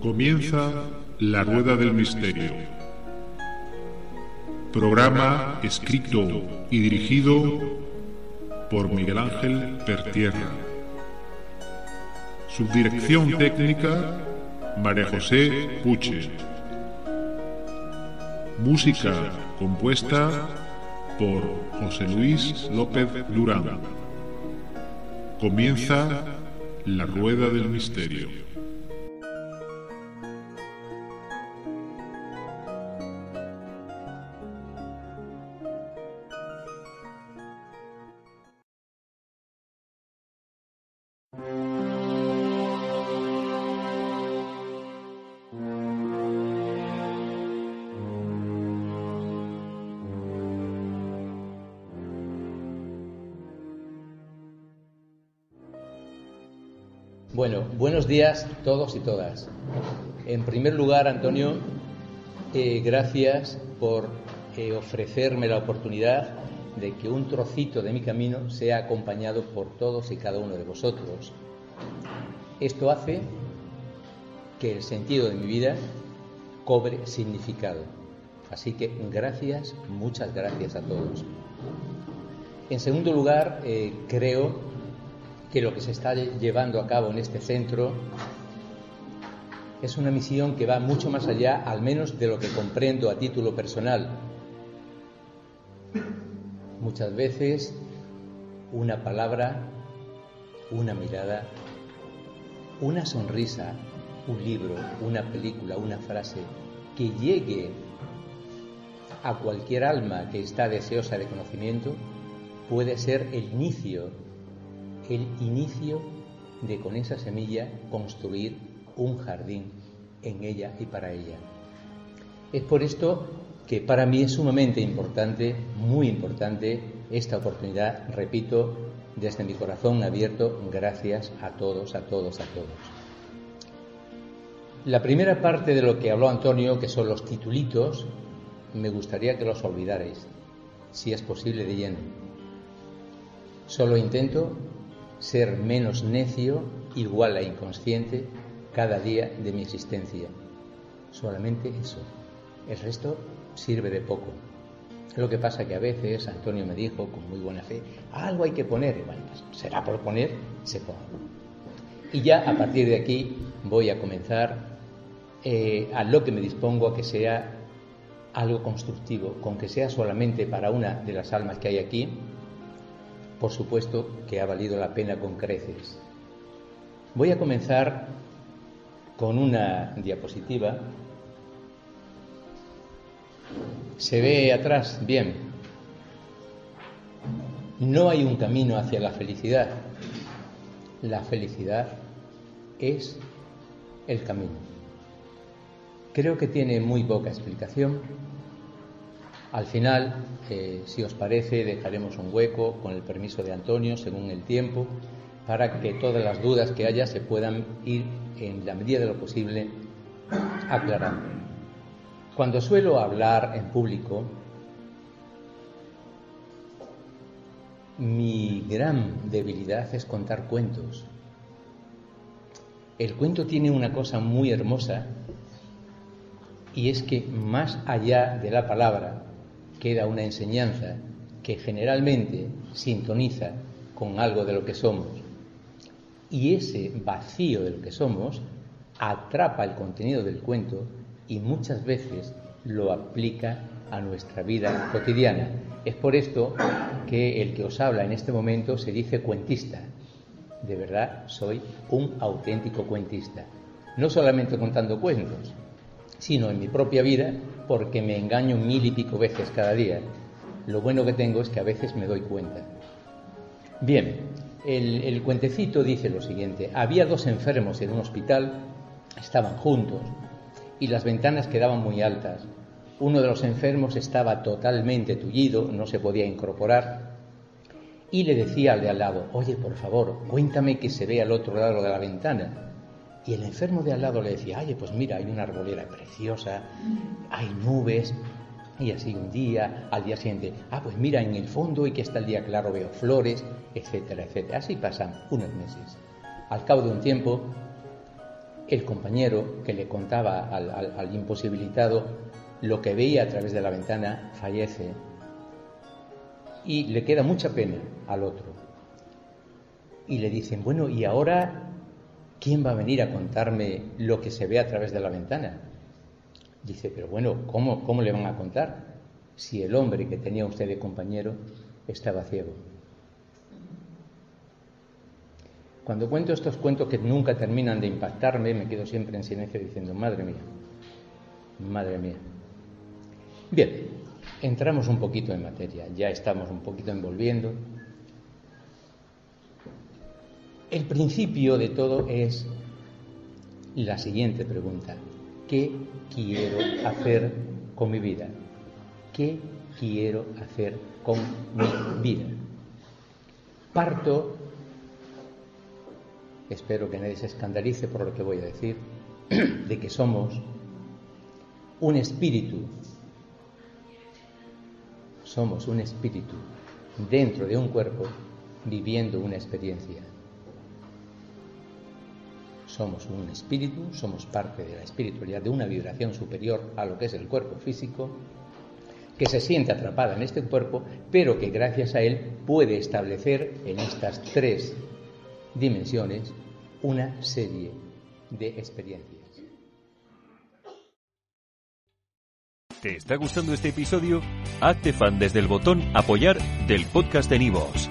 Comienza La Rueda del Misterio. Programa escrito y dirigido por Miguel Ángel Pertierra. Subdirección técnica María José Puche. Música compuesta por José Luis López Durán. Comienza La Rueda del Misterio. Bueno, buenos días todos y todas. En primer lugar, Antonio, eh, gracias por eh, ofrecerme la oportunidad de que un trocito de mi camino sea acompañado por todos y cada uno de vosotros. Esto hace que el sentido de mi vida cobre significado. Así que gracias, muchas gracias a todos. En segundo lugar, eh, creo que lo que se está llevando a cabo en este centro es una misión que va mucho más allá, al menos de lo que comprendo a título personal. Muchas veces una palabra, una mirada, una sonrisa, un libro, una película, una frase que llegue a cualquier alma que está deseosa de conocimiento puede ser el inicio el inicio de con esa semilla construir un jardín en ella y para ella. Es por esto que para mí es sumamente importante, muy importante, esta oportunidad, repito, desde mi corazón abierto, gracias a todos, a todos, a todos. La primera parte de lo que habló Antonio, que son los titulitos, me gustaría que los olvidarais, si es posible de lleno. Solo intento ser menos necio igual a inconsciente cada día de mi existencia. Solamente eso. El resto sirve de poco. Lo que pasa que a veces Antonio me dijo con muy buena fe, algo hay que poner. Y bueno, pues será por poner, se pone. Y ya a partir de aquí voy a comenzar eh, a lo que me dispongo a que sea algo constructivo, con que sea solamente para una de las almas que hay aquí, por supuesto que ha valido la pena con creces. Voy a comenzar con una diapositiva. ¿Se ve atrás? Bien. No hay un camino hacia la felicidad. La felicidad es el camino. Creo que tiene muy poca explicación al final, eh, si os parece, dejaremos un hueco con el permiso de Antonio, según el tiempo, para que todas las dudas que haya se puedan ir, en la medida de lo posible, aclarando. Cuando suelo hablar en público, mi gran debilidad es contar cuentos. El cuento tiene una cosa muy hermosa y es que más allá de la palabra, queda una enseñanza que generalmente sintoniza con algo de lo que somos. Y ese vacío de lo que somos atrapa el contenido del cuento y muchas veces lo aplica a nuestra vida cotidiana. Es por esto que el que os habla en este momento se dice cuentista. De verdad, soy un auténtico cuentista. No solamente contando cuentos, sino en mi propia vida porque me engaño mil y pico veces cada día. Lo bueno que tengo es que a veces me doy cuenta. Bien, el, cuentecito dice lo siguiente. Había dos enfermos en un hospital, estaban juntos y las ventanas quedaban muy altas. Uno de los enfermos estaba totalmente tullido, no se podía incorporar y le decía al de al lado, oye, por favor, cuéntame que se ve al otro lado de la ventana. Y el enfermo de al lado le decía, oye, pues mira, hay una arbolera preciosa, hay nubes. Y así un día, al día siguiente, ah, pues mira, en el fondo y que está el día claro veo flores, etcétera, etcétera. Así pasan unos meses. Al cabo de un tiempo, el compañero que le contaba al, imposibilitado lo que veía a través de la ventana fallece y le queda mucha pena al otro. Y le dicen, bueno, ¿y ahora quién va a venir a contarme lo que se ve a través de la ventana? Dice, pero bueno, ¿cómo, cómo le van a contar si el hombre que tenía usted de compañero estaba ciego? Cuando cuento estos cuentos que nunca terminan de impactarme, me quedo siempre en silencio diciendo, madre mía, madre mía. Bien, entramos un poquito en materia, ya estamos un poquito envolviendo. El principio de todo es la siguiente pregunta. ¿Qué quiero hacer con mi vida? ¿Qué quiero hacer con mi vida? Parto espero que nadie se escandalice por lo que voy a decir, de que somos un espíritu, somos un espíritu dentro de un cuerpo viviendo una experiencia. Somos un espíritu, somos parte de la espiritualidad, de una vibración superior a lo que es el cuerpo físico, que se siente atrapada en este cuerpo, pero que gracias a él puede establecer en estas tres dimensiones una serie de experiencias. ¿Te está gustando este episodio? Hazte fan desde el botón apoyar del podcast de Nivos.